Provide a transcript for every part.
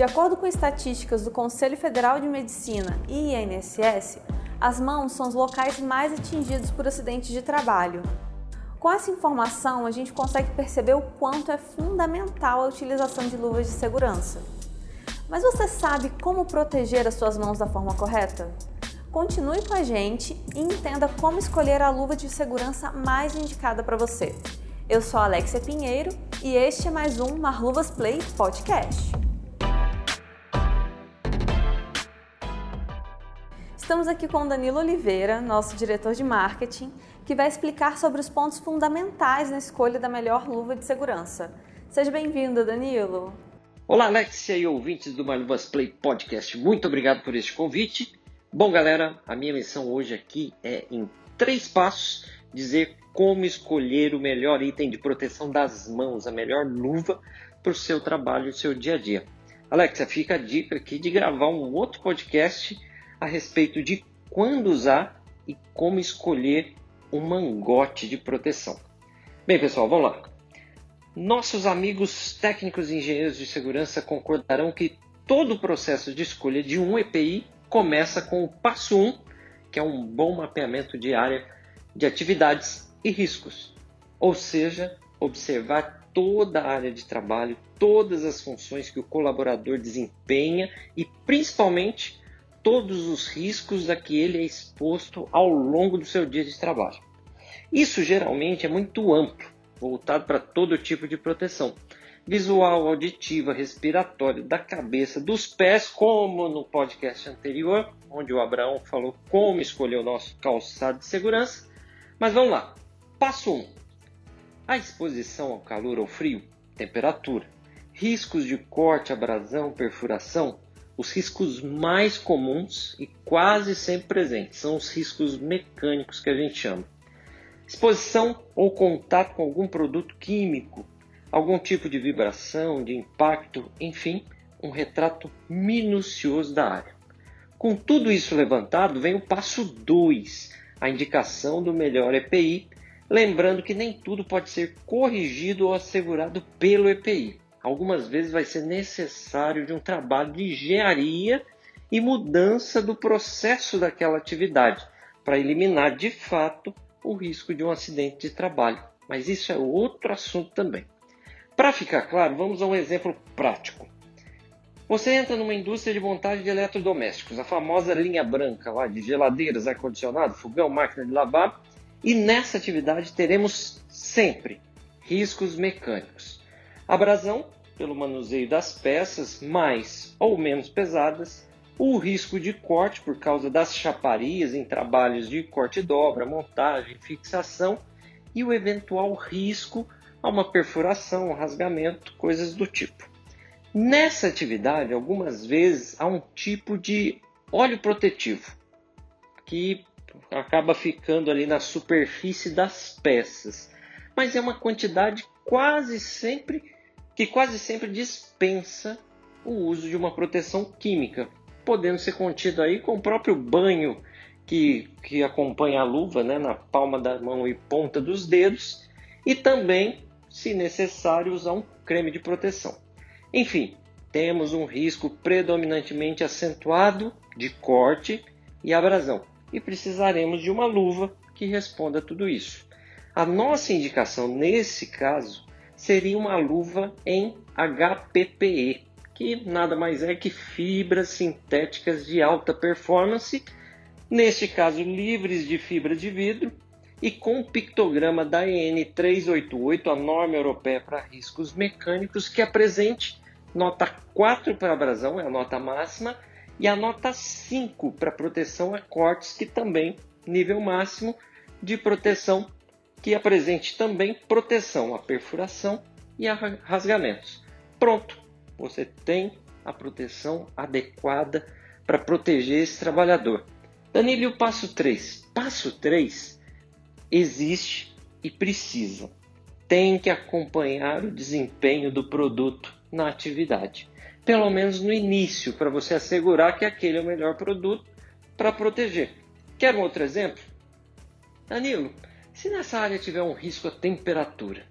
De acordo com estatísticas do Conselho Federal de Medicina e INSS, as mãos são os locais mais atingidos por acidentes de trabalho. Com essa informação, a gente consegue perceber o quanto é fundamental a utilização de luvas de segurança. Mas você sabe como proteger as suas mãos da forma correta? Continue com a gente e entenda como escolher a luva de segurança mais indicada para você. Eu sou Alexia Pinheiro e este é mais um Marluvas Play Podcast. Estamos aqui com o Danilo Oliveira, nosso diretor de marketing, que vai explicar sobre os pontos fundamentais na escolha da melhor luva de segurança. Seja bem-vindo, Danilo. Olá, Alexia e ouvintes do Marluvas Play Podcast. Muito obrigado por este convite Bom, galera, a minha missão hoje aqui é, em três passos, dizer como escolher o melhor item de proteção das mãos, a melhor luva para o seu trabalho o seu dia a dia. Alexa, fica a dica aqui de gravar um outro podcast a respeito de quando usar e como escolher um mangote de proteção. Bem, pessoal, vamos lá. Nossos amigos técnicos e engenheiros de segurança concordarão que todo o processo de escolha de um EPI começa com o passo 1, um, que é um bom mapeamento de área de atividades e riscos. Ou seja, observar toda a área de trabalho, todas as funções que o colaborador desempenha e principalmente todos os riscos a que ele é exposto ao longo do seu dia de trabalho. Isso geralmente é muito amplo, voltado para todo tipo de proteção visual, auditiva, respiratória, da cabeça, dos pés, como no podcast anterior, onde o Abraão falou como escolher o nosso calçado de segurança. Mas vamos lá. Passo 1. A exposição ao calor ou frio, temperatura, riscos de corte, abrasão, perfuração, os riscos mais comuns e quase sempre presentes são os riscos mecânicos que a gente chama. Exposição ou contato com algum produto químico, algum tipo de vibração, de impacto, enfim, um retrato minucioso da área. Com tudo isso levantado, vem o passo 2, a indicação do melhor EPI, lembrando que nem tudo pode ser corrigido ou assegurado pelo EPI. Algumas vezes vai ser necessário de um trabalho de engenharia e mudança do processo daquela atividade para eliminar de fato o risco de um acidente de trabalho. Mas isso é outro assunto também. Para ficar claro, vamos a um exemplo prático. Você entra numa indústria de montagem de eletrodomésticos, a famosa linha branca lá de geladeiras, ar-condicionado, fogão, máquina de lavar, e nessa atividade teremos sempre riscos mecânicos. Abrasão, pelo manuseio das peças mais ou menos pesadas, o risco de corte por causa das chaparias em trabalhos de corte e dobra, montagem, fixação e o eventual risco a uma perfuração, um rasgamento, coisas do tipo. Nessa atividade, algumas vezes há um tipo de óleo protetivo que acaba ficando ali na superfície das peças, mas é uma quantidade quase sempre que quase sempre dispensa o uso de uma proteção química, podendo ser contido aí com o próprio banho que, que acompanha a luva né, na palma da mão e ponta dos dedos, e também se necessário, usar um creme de proteção. Enfim, temos um risco predominantemente acentuado de corte e abrasão e precisaremos de uma luva que responda a tudo isso. A nossa indicação nesse caso seria uma luva em HPPE, que nada mais é que fibras sintéticas de alta performance, neste caso livres de fibra de vidro e com pictograma da EN 388, a norma europeia para riscos mecânicos, que apresente nota 4 para abrasão, é a nota máxima, e a nota 5 para proteção a cortes, que também nível máximo de proteção, que apresente também proteção a perfuração e a rasgamentos. Pronto, você tem a proteção adequada para proteger esse trabalhador. Danilo, o passo 3? Passo 3 existe e precisa. Tem que acompanhar o desempenho do produto na atividade. Pelo menos no início, para você assegurar que aquele é o melhor produto para proteger. Quer um outro exemplo? Danilo, se nessa área tiver um risco à temperatura,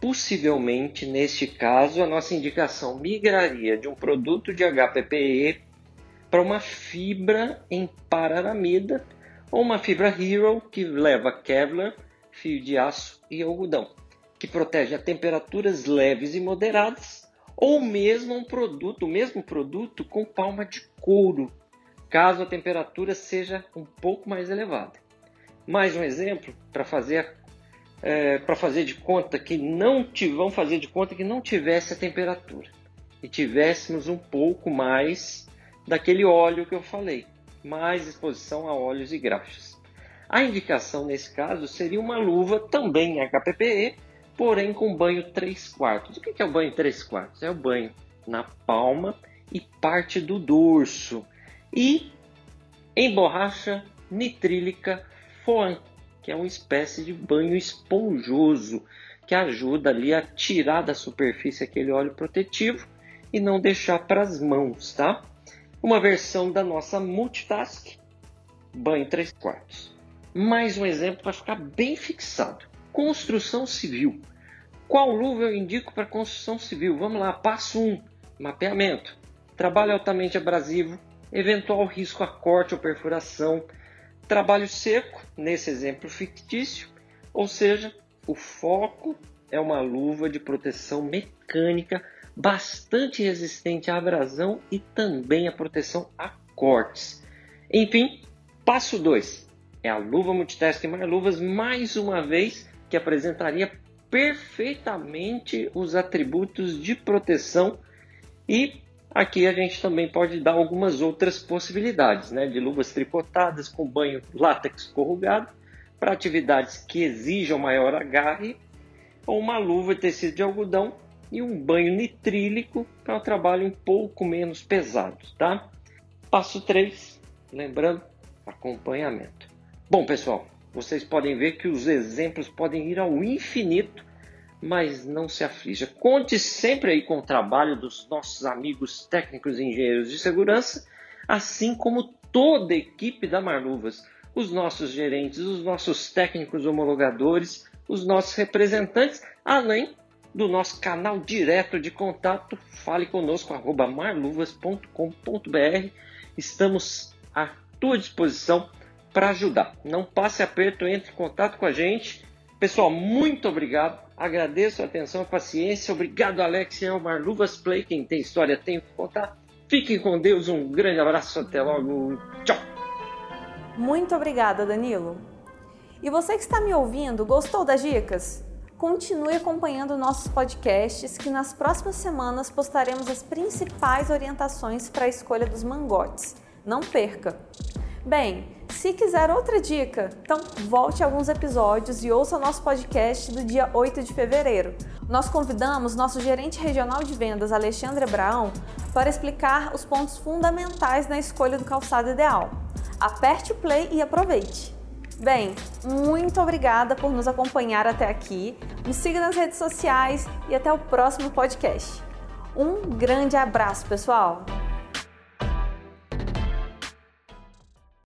possivelmente, neste caso, a nossa indicação migraria de um produto de HPPE para uma fibra em pararamida ou uma fibra Hero que leva Kevlar, fio de aço e algodão, que protege a temperaturas leves e moderadas, ou mesmo um produto, o mesmo produto com palma de couro, caso a temperatura seja um pouco mais elevada. Mais um exemplo para fazer é, para fazer de conta que não vão fazer de conta que não tivesse a temperatura e tivéssemos um pouco mais daquele óleo que eu falei, mais exposição a óleos e graxas. A indicação nesse caso seria uma luva também HPPE, porém com banho 3 quartos. O que é o banho 3 quartos? É o banho na palma e parte do dorso e em borracha nitrílica Que é uma espécie de banho esponjoso que ajuda ali a tirar da superfície aquele óleo protetivo e não deixar para as mãos, tá? uma versão da nossa multitask banho 3 quartos. Mais um exemplo para ficar bem fixado. Construção civil. Qual luva eu indico para construção civil? Vamos lá, passo 1, mapeamento. Trabalho altamente abrasivo, eventual risco a corte ou perfuração, trabalho seco, nesse exemplo fictício, ou seja, o foco é uma luva de proteção mecânica bastante resistente à abrasão e também à proteção a cortes. Enfim, passo 2 é a luva multitask luvas mais uma vez que apresentaria perfeitamente os atributos de proteção e aqui a gente também pode dar algumas outras possibilidades, né, de luvas tricotadas com banho látex corrugado para atividades que exijam maior agarre ou uma luva de tecido de algodão e um banho nitrílico para um trabalho um pouco menos pesado, tá? Passo 3, lembrando, acompanhamento. Bom, pessoal, vocês podem ver que os exemplos podem ir ao infinito, mas não se aflija. Conte sempre aí com o trabalho dos nossos amigos técnicos e engenheiros de segurança, assim como toda a equipe da Marluvas, os nossos gerentes, os nossos técnicos homologadores, os nossos representantes, além do nosso canal direto de contato. Fale conosco, arroba marluvas.com.br. Estamos à tua disposição para ajudar. Não passe aperto, entre em contato com a gente. Pessoal, muito obrigado. Agradeço a atenção, a paciência. Obrigado, Alex. É o Marluvas Play. Quem tem história tem que contar. Fiquem com Deus. Um grande abraço. Até logo. Tchau. Muito obrigada, Danilo. E você que está me ouvindo, gostou das dicas? Continue acompanhando nossos podcasts que nas próximas semanas postaremos as principais orientações para a escolha dos mangotes. Não perca! Bem, se quiser outra dica, então volte alguns episódios e ouça o nosso podcast do dia 8 de fevereiro. Nós convidamos nosso gerente regional de vendas, Alexandre Abraão, para explicar os pontos fundamentais na escolha do calçado ideal. Aperte o play e aproveite! Bem, muito obrigada por nos acompanhar até aqui. Me siga nas redes sociais e até o próximo podcast. Um grande abraço, pessoal!